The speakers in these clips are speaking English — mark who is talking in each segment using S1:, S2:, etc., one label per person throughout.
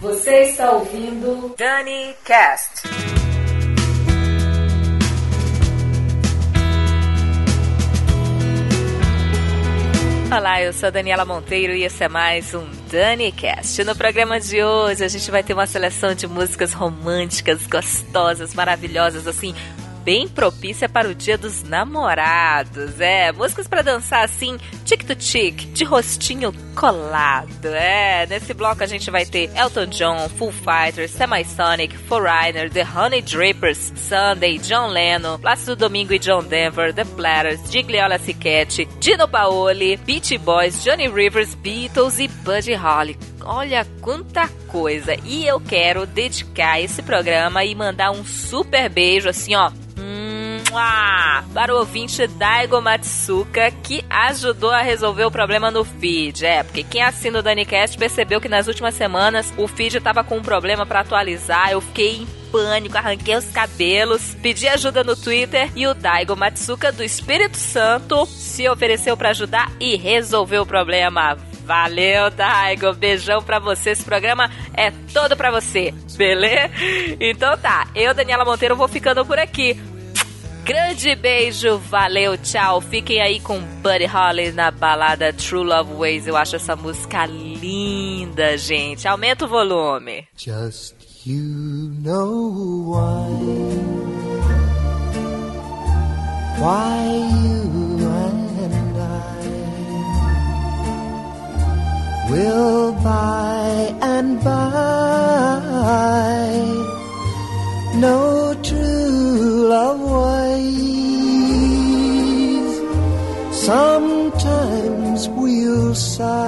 S1: Você está ouvindo Dani Cast. Olá, eu sou a Daniela Monteiro e esse é mais um DaniCast. No programa de hoje a gente vai ter uma seleção de músicas românticas, gostosas, maravilhosas, assim, bem propícia para o Dia dos Namorados. É, músicas para dançar assim, tic to tic, de rostinho colado. É, nesse bloco a gente vai ter Elton John, Full Fighters, Semisonic, Foreigner, The Honey Drippers, Sunday, John Lennon, Plácido Domingo e John Denver, The Platters, Gigliola Cicchetти, Dino Paoli, Beach Boys, Johnny Rivers, Beatles e Buddy Holly. Olha quanta coisa! E eu quero dedicar esse programa e mandar um super beijo assim, ó, para o ouvinte Daigo Matsuka, que ajudou a resolver o problema no feed. É, porque quem assina o DaniCast percebeu que nas últimas semanas o feed estava com um problema para atualizar. Eu fiquei em pânico, arranquei os cabelos, pedi ajuda no Twitter e o Daigo Matsuka do Espírito Santo se ofereceu para ajudar e resolveu o problema. Valeu, Daigo. Beijão pra você. Esse programa é todo pra você, beleza? Então tá, eu, Daniela Monteiro, vou ficando por aqui. Grande beijo, valeu, tchau. Fiquem aí com Buddy Holly na balada True Love Ways. Eu acho essa música linda, gente. Aumenta o volume. Just you know why. We'll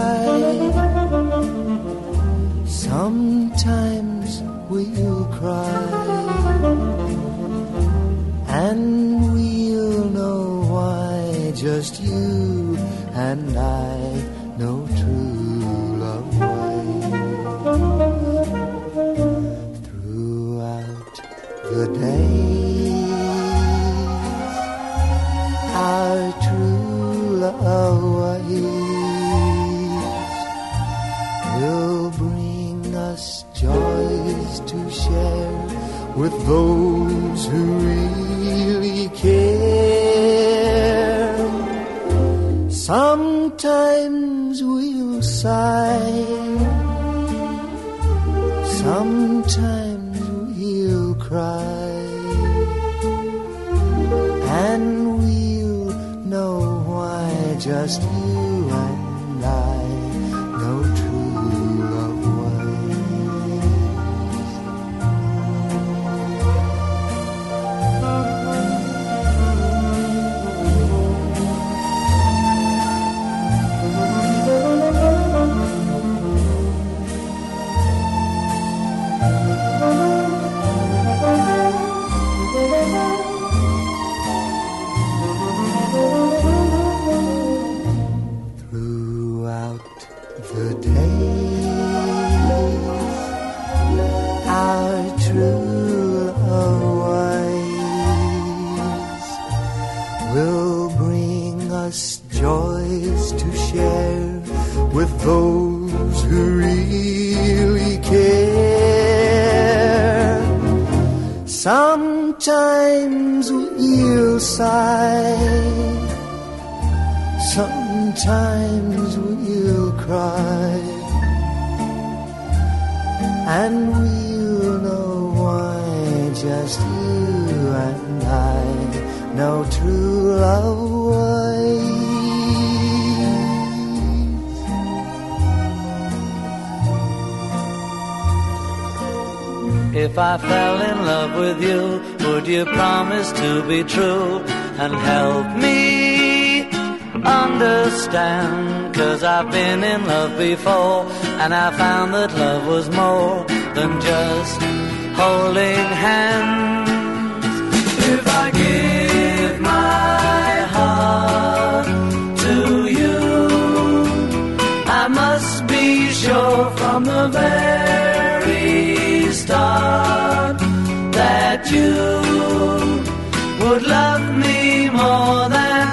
S1: you
S2: promise to be true and help me understand? Cause I've been in love before and I found that love was more than just holding hands. If I give my heart to you, I must be sure from the very start you would love me more than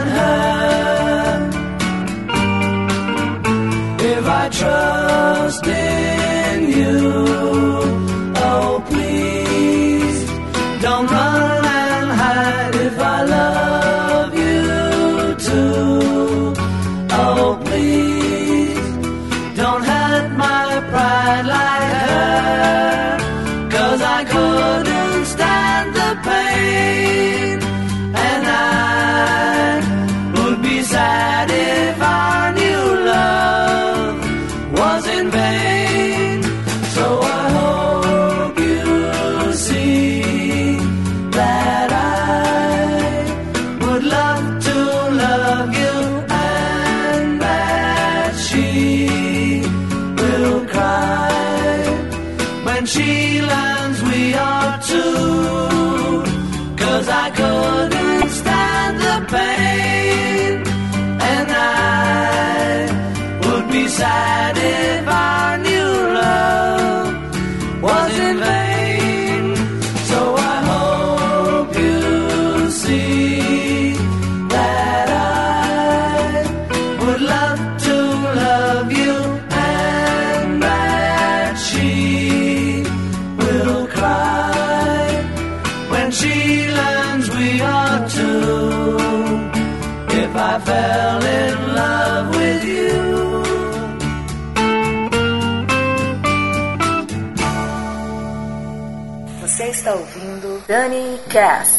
S3: Dani Cast.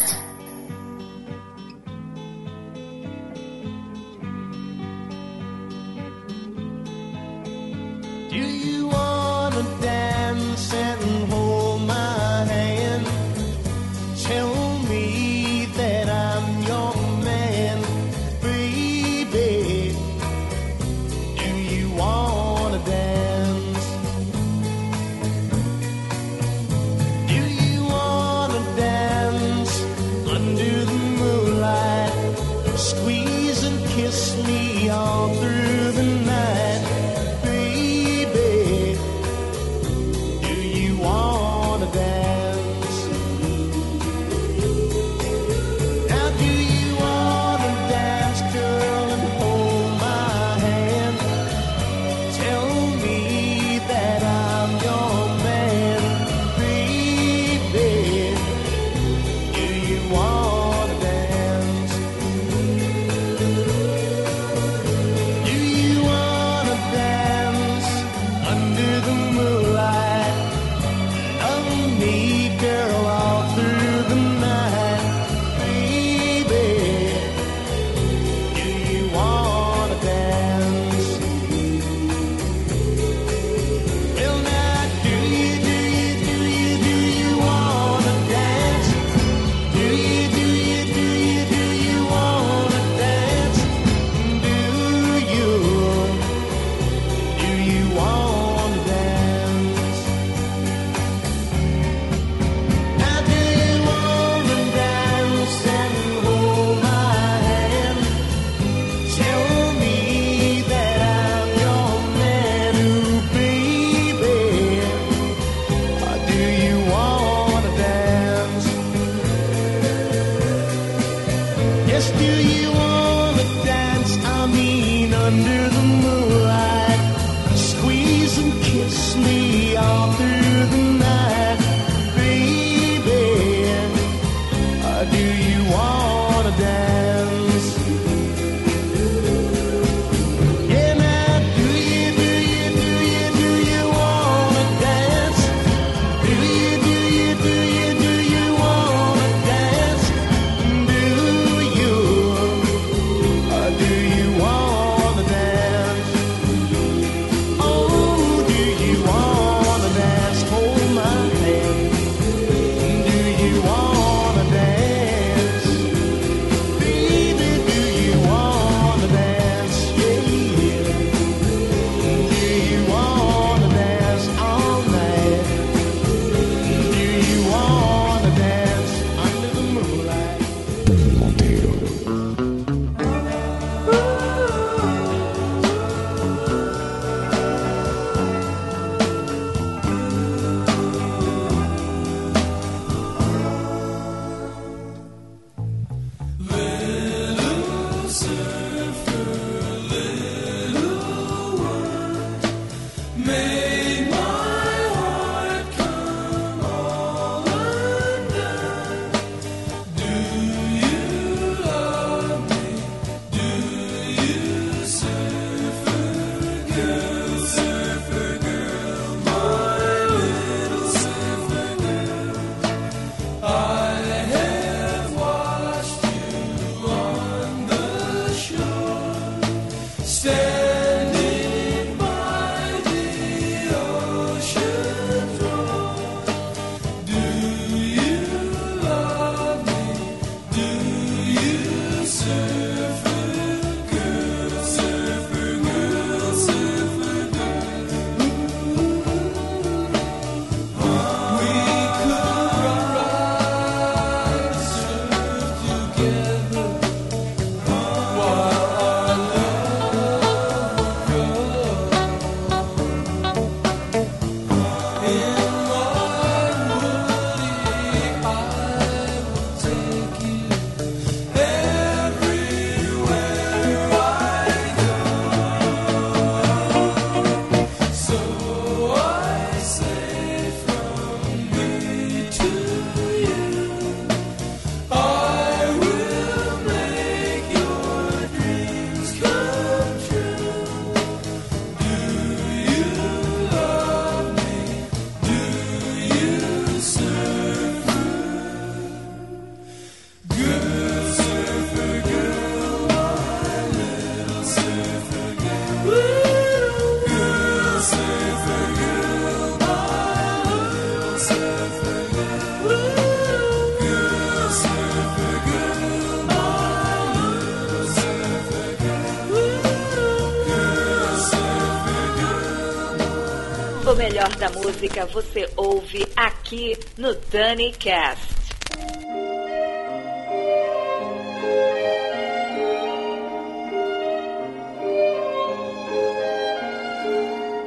S1: Música você ouve aqui no Dani Cast.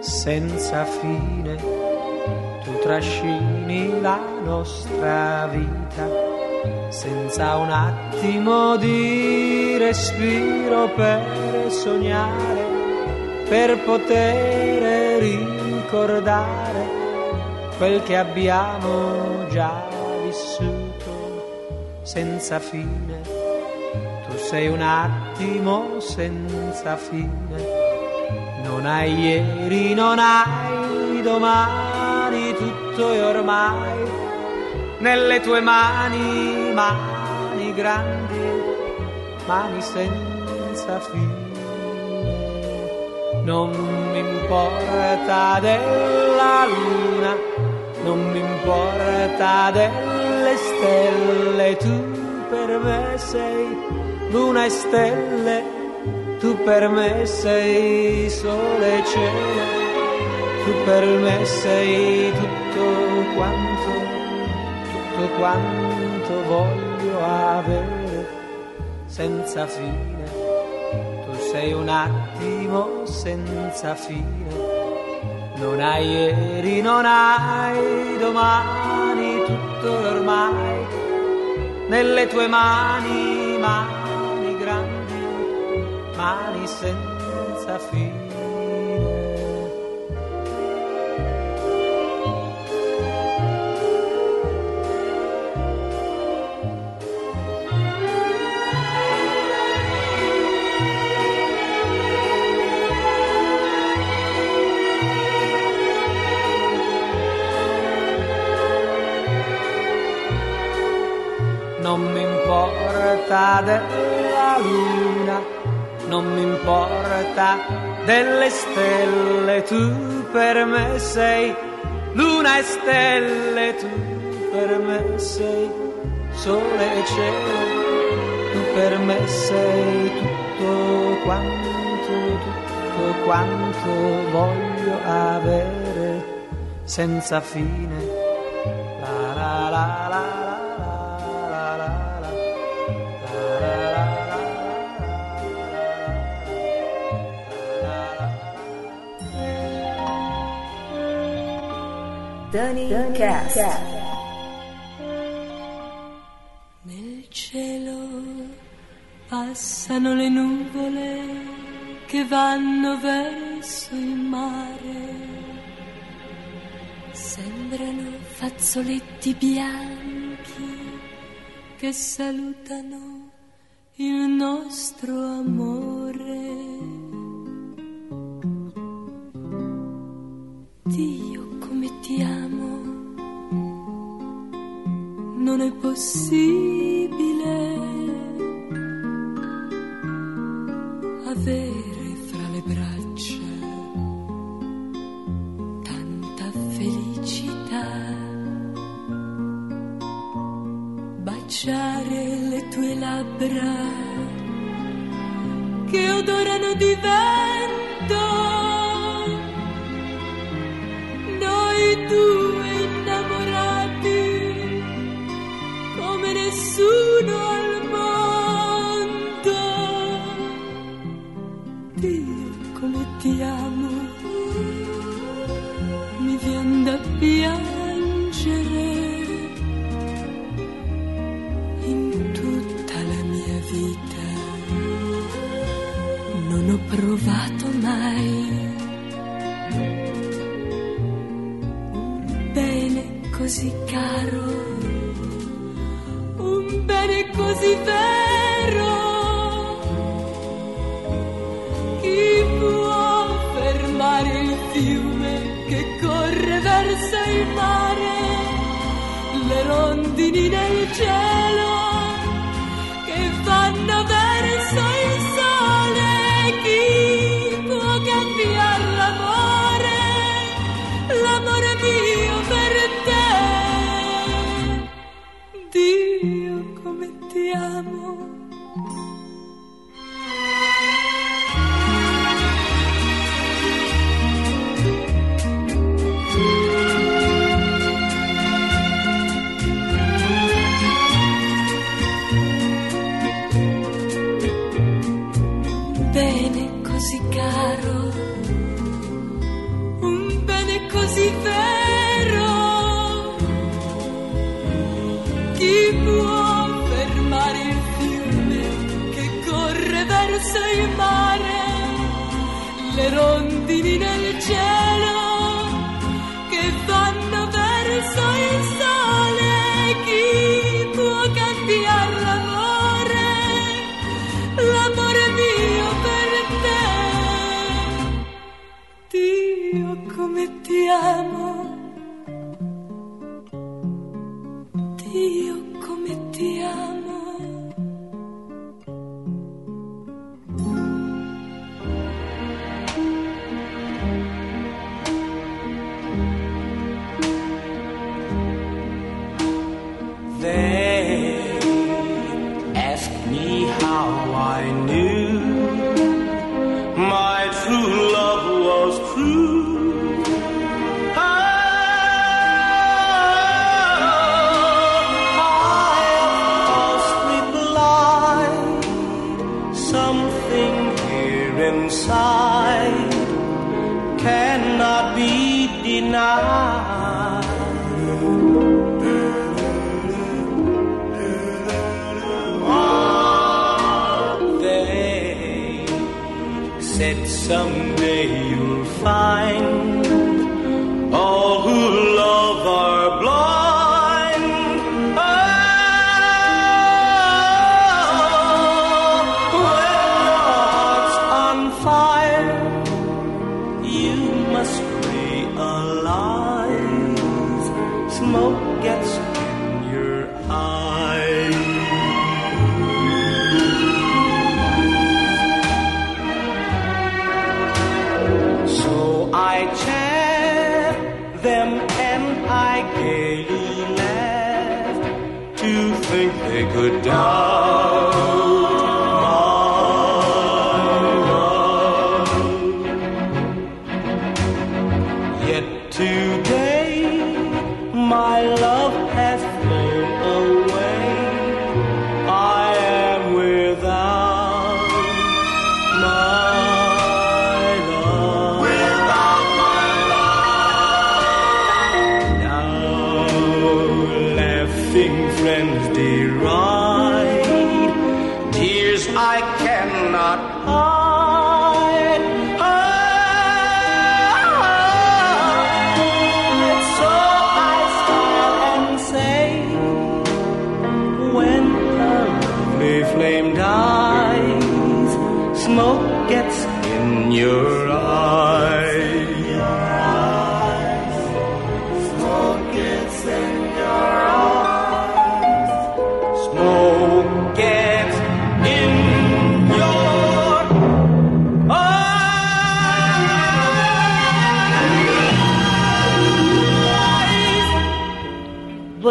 S4: senza fine, tu trascini la nostra vita, senza un attimo di respiro per sognare, per poter ricordare quel che abbiamo già vissuto senza fine. Tu sei un attimo senza fine non hai ieri, non hai domani, tutto è ormai nelle tue mani, mani grandi, mani senza fine. Non mi importa della luna, non mi importa delle stelle, tu per me sei luna e stelle tu per me sei sole e cielo, tu per me sei tutto quanto, tutto quanto voglio avere senza fine. Sei un attimo senza fine, non hai ieri, non hai domani, tutto ormai nelle tue mani, mani grandi mani senza fine. Non mi importa della luna non mi importa delle stelle, tu per me sei luna e stelle, tu per me sei sole e cielo, tu per me sei tutto quanto, tutto quanto voglio avere senza fine.
S1: Dani Cast.
S5: Nel cielo passano le nuvole che vanno verso il mare. Sembrano fazzoletti bianchi che salutano il nostro amore. Dio come non è possibile avere fra le braccia tanta felicità, baciare le tue labbra che odorano di vento due così caro, un bene così vero. Chi può fermare il fiume che corre verso il mare, le rondini del cielo così vero. Chi può fermare il fiume che corre verso il mare?
S3: Le rondini nel cielo.
S6: Could doubt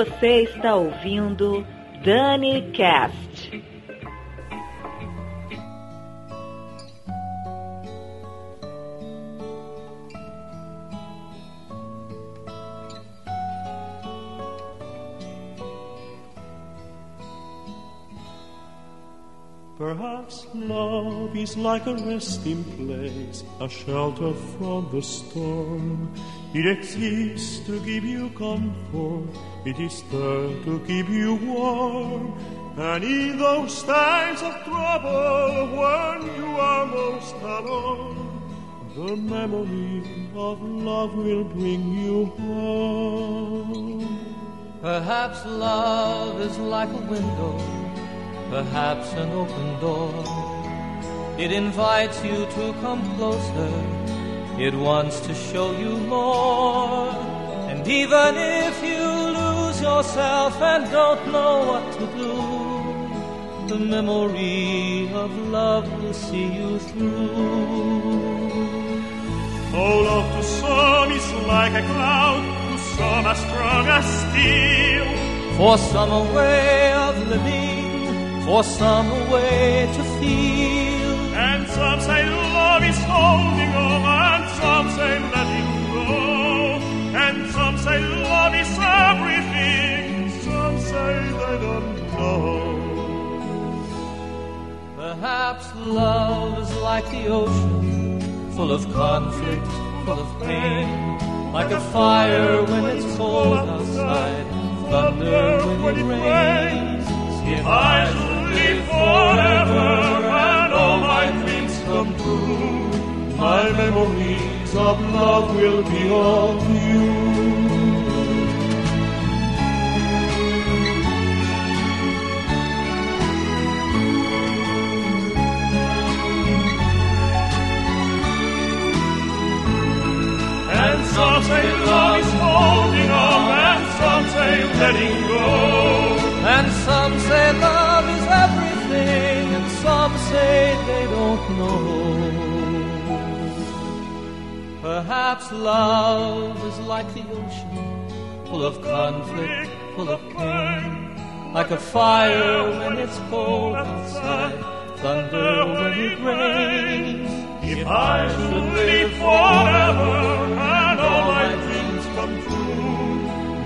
S7: Você está ouvindo Dani Cast.
S8: Perhaps love is like a resting place, a shelter from the storm. It exists to give you comfort, it is there to keep you warm. And in those times of trouble, when you are most alone, the memory of love will bring you home.
S9: Perhaps love is like a window, perhaps an open door. It invites you to come closer, it wants to show you more. And even if you lose yourself and don't know what to do, the memory of love will see you through.
S8: Oh, love to some is like a cloud, to some as strong as steel.
S9: For some a way of living, for some a way to feel. Perhaps love is like the ocean, full of conflict, full of pain, like a fire when it's cold outside, thunder when it rains.
S8: If I should live forever and all my dreams come true, my memories of love will be all to you. Some say love is holding on, and some say letting go.
S4: And some say love is everything, and some say they don't know. Perhaps love is like the ocean, full of conflict, full of pain. Like a fire when it's cold outside, thunder when it rains.
S8: If I should live forever,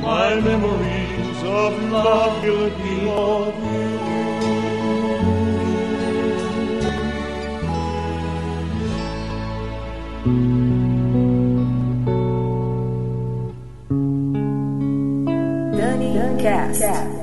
S8: my memories of love will be of you.
S1: Cast.
S3: Cast.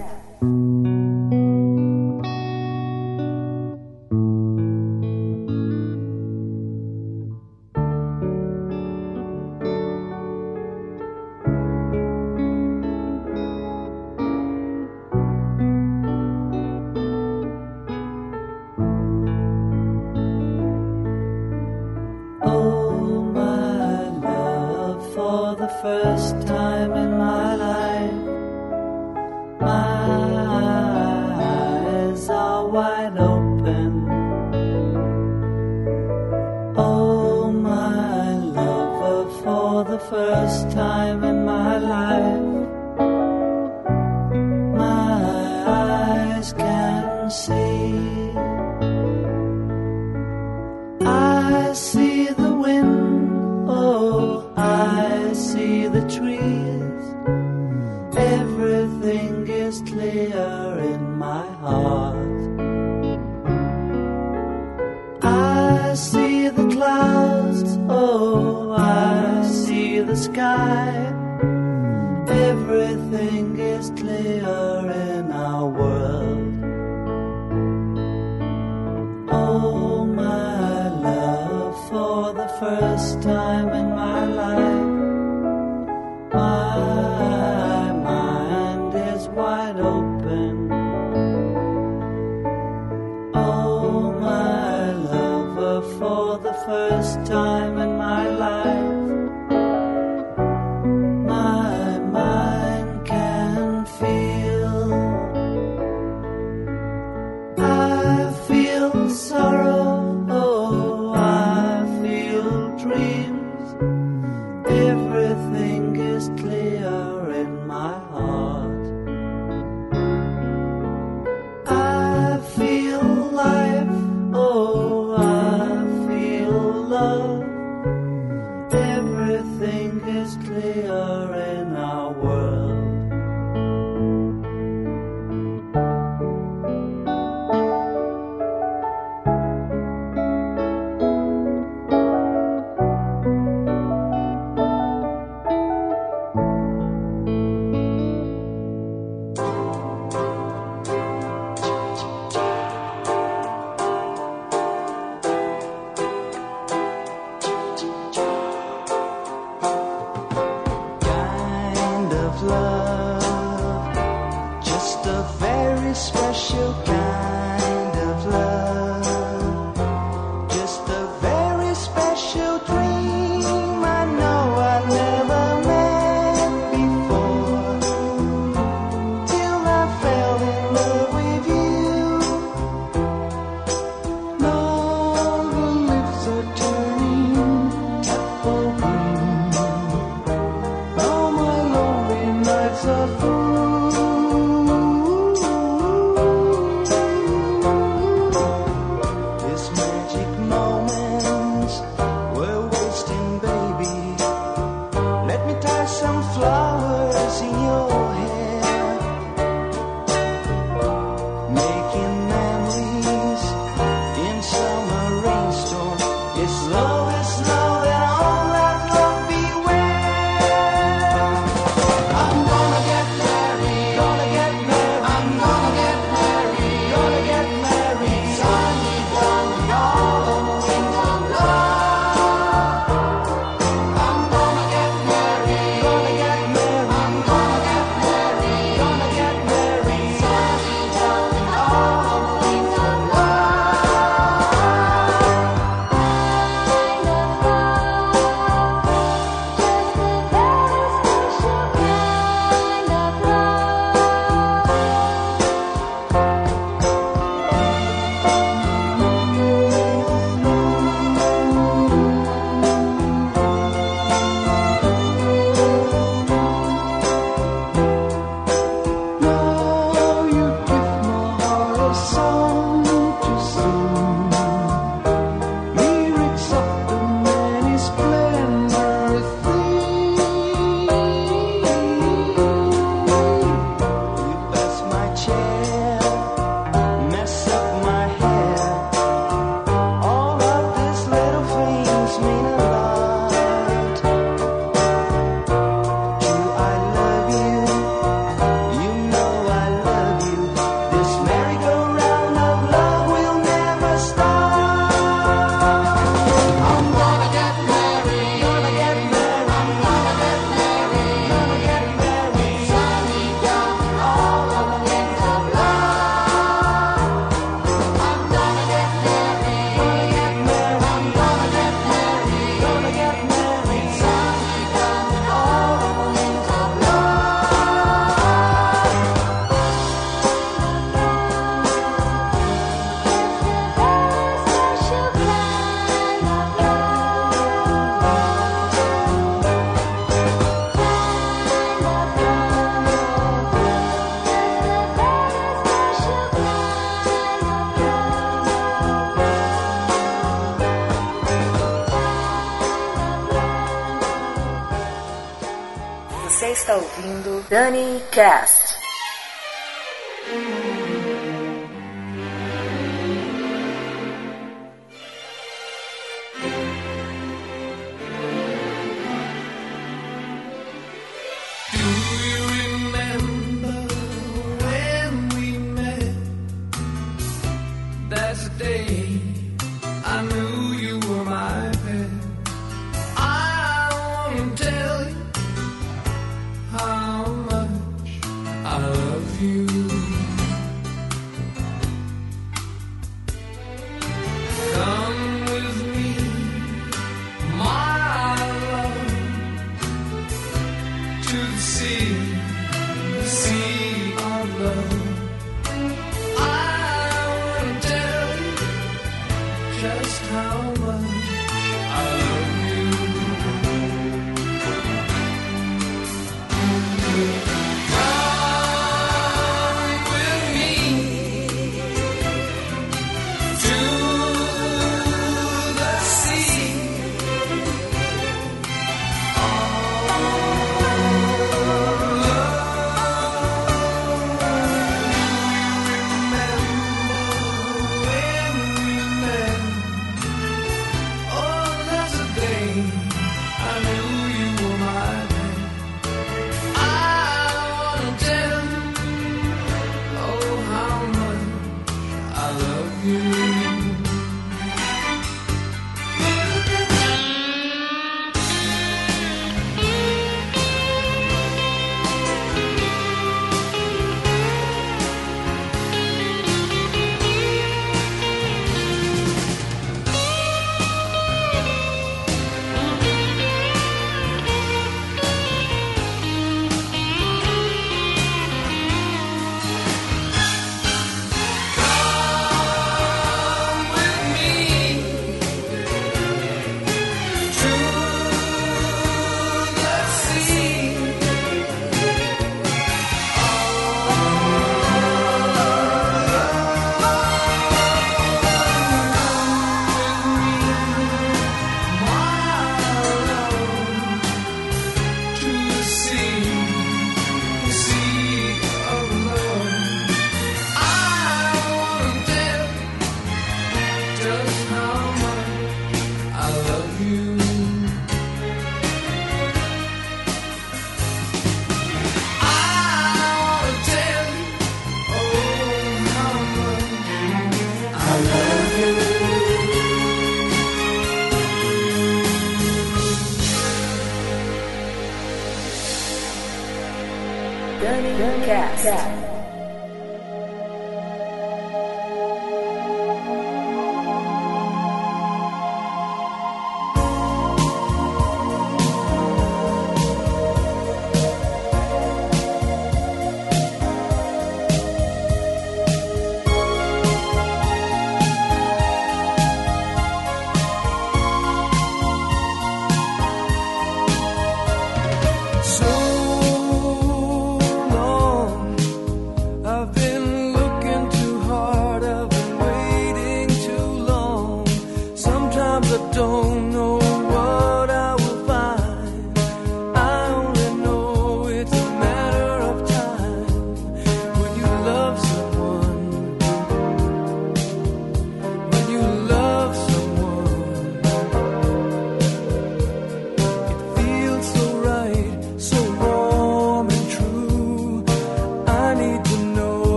S3: first time.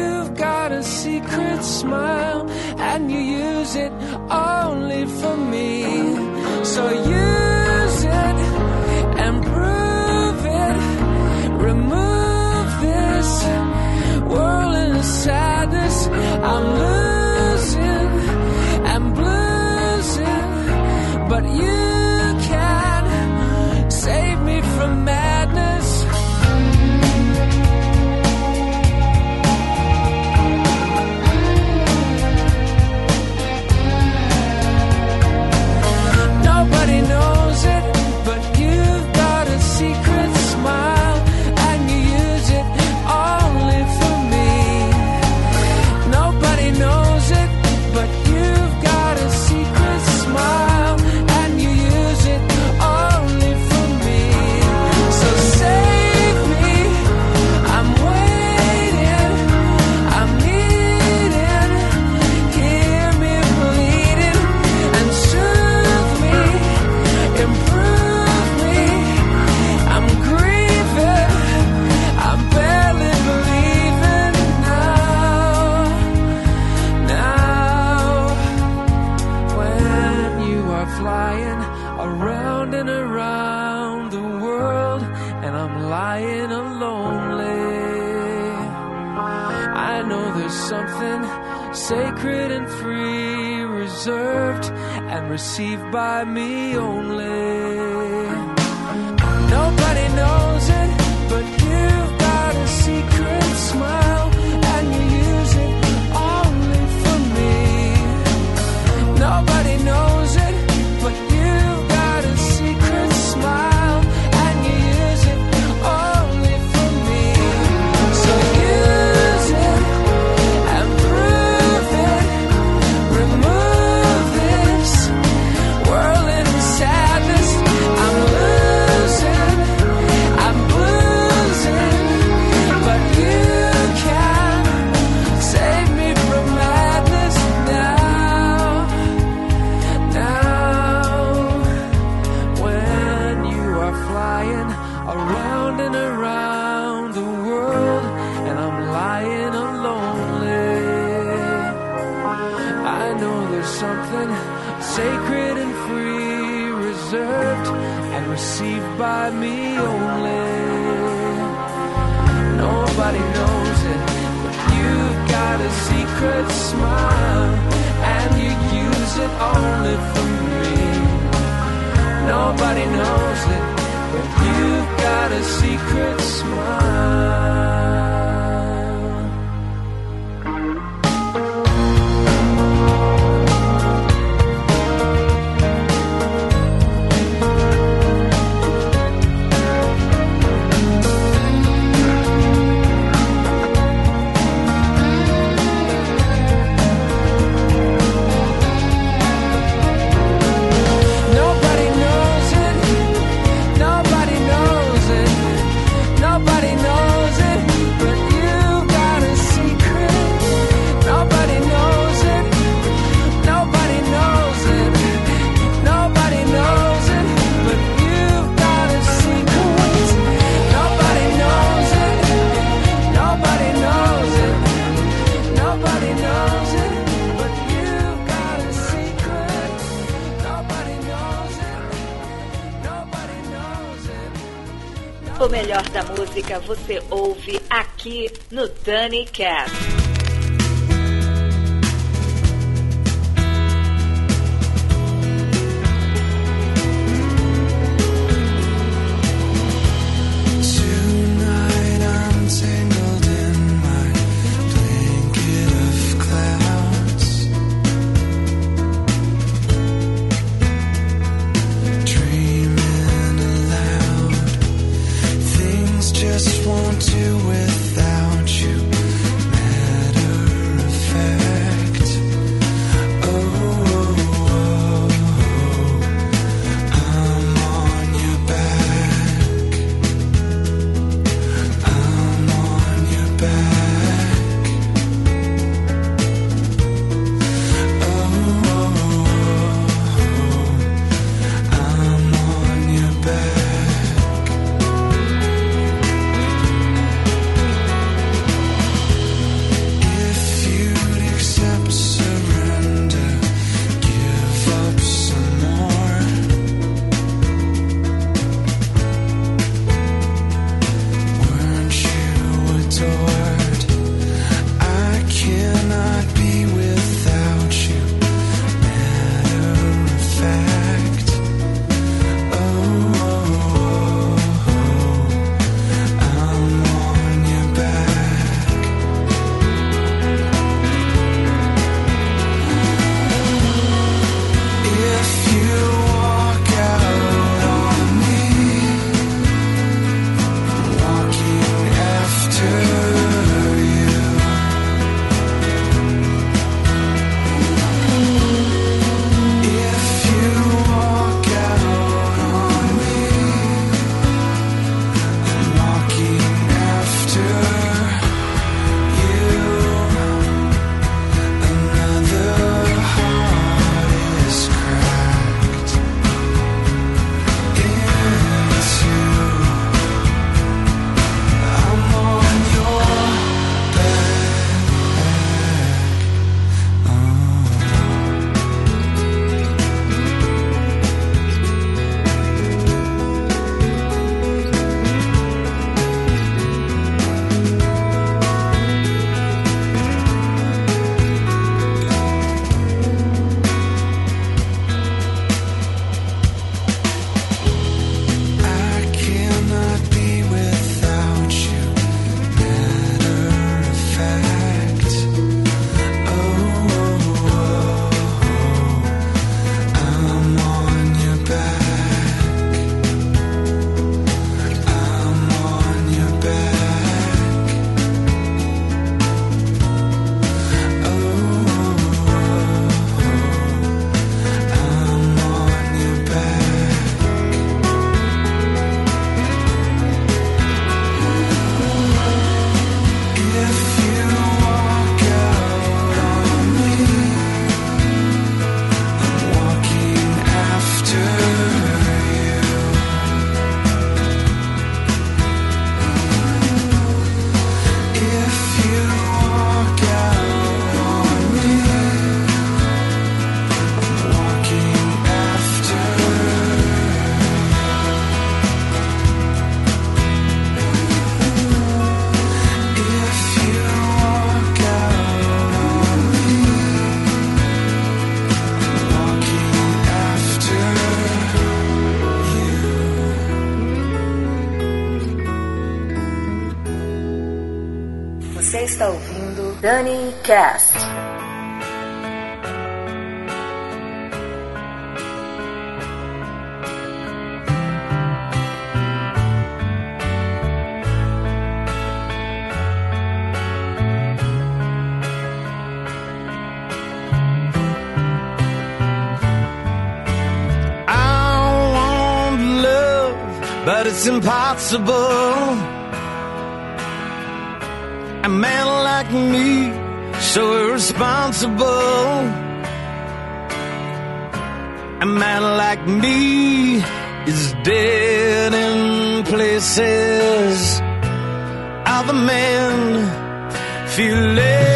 S10: you've got a secret smile, and you use it only for me. So use it and prove it. Remove this whirling sadness. I'm losing. reserved and received by me only. Nobody knows it, but you've got a secret smile. it only for me. Nobody knows it, but you've got a secret smile.
S1: você ouve aqui no Dani Cast. Bunny Cast.
S11: But it's impossible responsible. A man like me is dead in places. Other men feel less.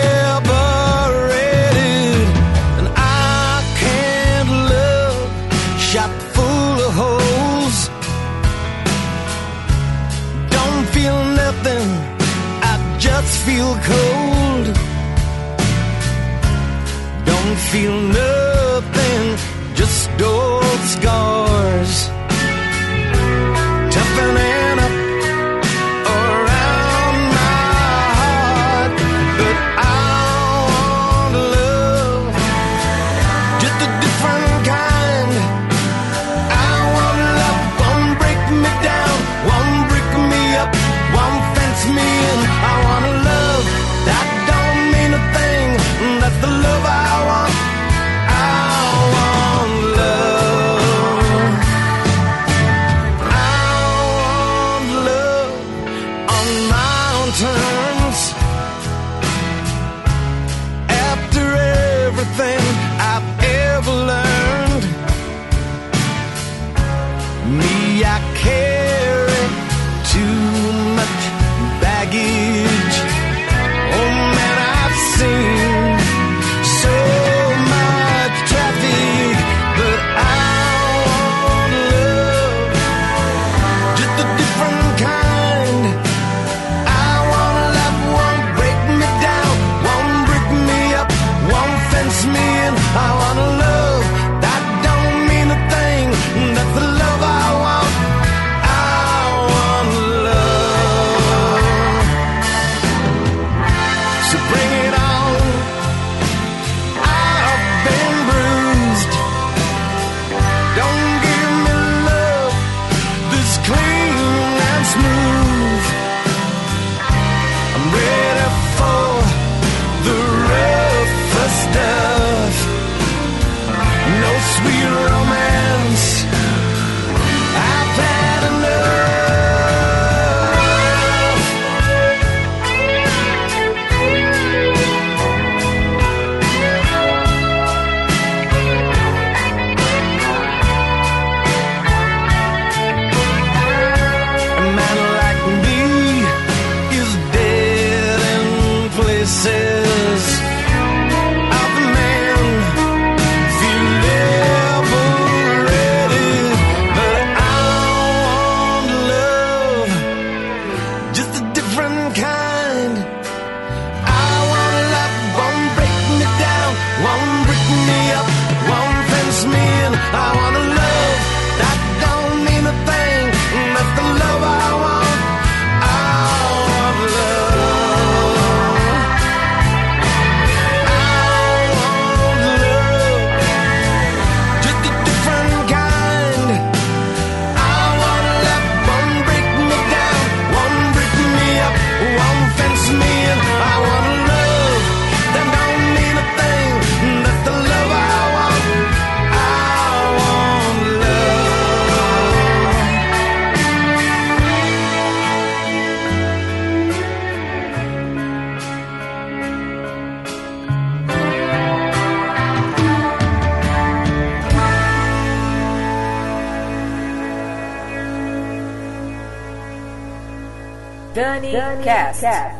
S1: Cast. Cast.